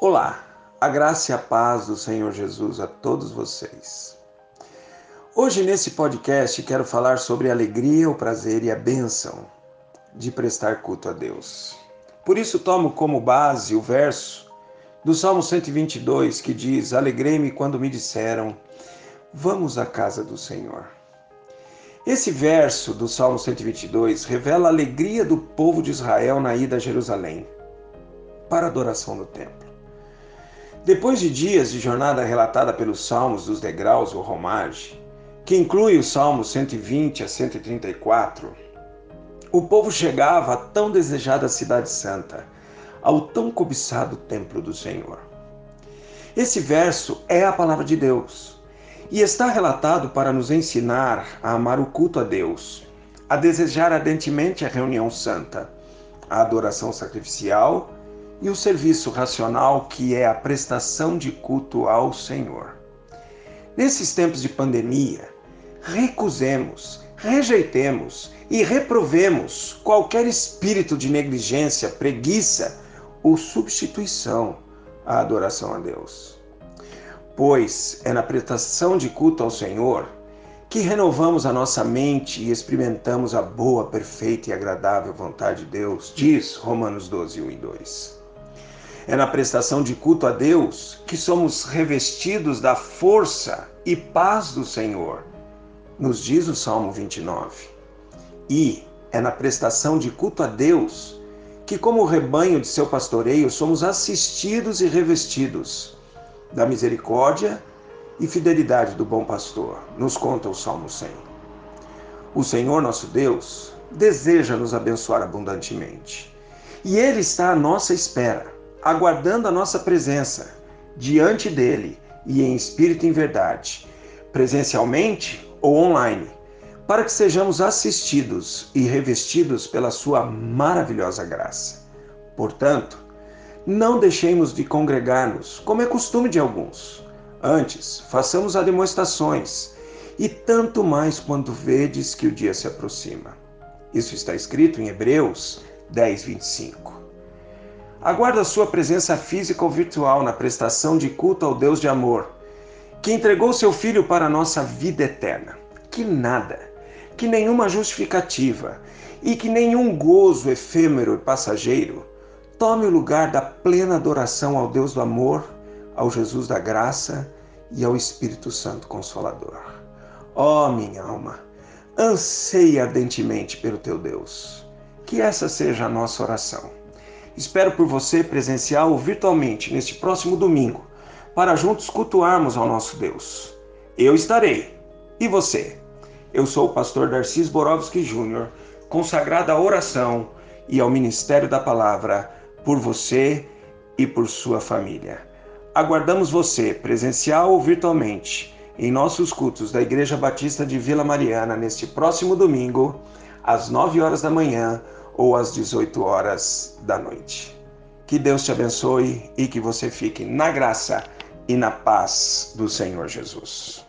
Olá, a graça e a paz do Senhor Jesus a todos vocês. Hoje, nesse podcast, quero falar sobre a alegria, o prazer e a bênção de prestar culto a Deus. Por isso, tomo como base o verso do Salmo 122 que diz: Alegrei-me quando me disseram, vamos à casa do Senhor. Esse verso do Salmo 122 revela a alegria do povo de Israel na ida a Jerusalém para a adoração no templo. Depois de dias de jornada relatada pelos Salmos dos degraus ou romage, que inclui os Salmos 120 a 134, o povo chegava à tão desejada Cidade Santa, ao tão cobiçado Templo do Senhor. Esse verso é a palavra de Deus e está relatado para nos ensinar a amar o culto a Deus, a desejar ardentemente a reunião santa, a adoração sacrificial e o serviço racional que é a prestação de culto ao Senhor. Nesses tempos de pandemia, recusemos, rejeitemos e reprovemos qualquer espírito de negligência, preguiça ou substituição à adoração a Deus. Pois é na prestação de culto ao Senhor que renovamos a nossa mente e experimentamos a boa, perfeita e agradável vontade de Deus, diz Romanos 12, 1 e 2. É na prestação de culto a Deus que somos revestidos da força e paz do Senhor, nos diz o Salmo 29. E é na prestação de culto a Deus que, como rebanho de seu pastoreio, somos assistidos e revestidos da misericórdia e fidelidade do bom pastor, nos conta o Salmo 100. O Senhor nosso Deus deseja nos abençoar abundantemente. E Ele está à nossa espera aguardando a nossa presença diante dele e em espírito e em verdade, presencialmente ou online, para que sejamos assistidos e revestidos pela sua maravilhosa graça. Portanto, não deixemos de congregar-nos, como é costume de alguns. Antes, façamos as demonstrações, e tanto mais quando vedes que o dia se aproxima. Isso está escrito em Hebreus 10, 25. Aguarda sua presença física ou virtual na prestação de culto ao Deus de amor, que entregou seu Filho para a nossa vida eterna. Que nada, que nenhuma justificativa e que nenhum gozo efêmero e passageiro tome o lugar da plena adoração ao Deus do amor, ao Jesus da graça e ao Espírito Santo Consolador. Ó oh, minha alma, anseia ardentemente pelo teu Deus. Que essa seja a nossa oração. Espero por você presencial ou virtualmente neste próximo domingo, para juntos cultuarmos ao nosso Deus. Eu estarei. E você? Eu sou o pastor Darcis Borowski Júnior, consagrado à oração e ao ministério da palavra por você e por sua família. Aguardamos você, presencial ou virtualmente, em nossos cultos da Igreja Batista de Vila Mariana neste próximo domingo, às 9 horas da manhã ou às 18 horas da noite. Que Deus te abençoe e que você fique na graça e na paz do Senhor Jesus.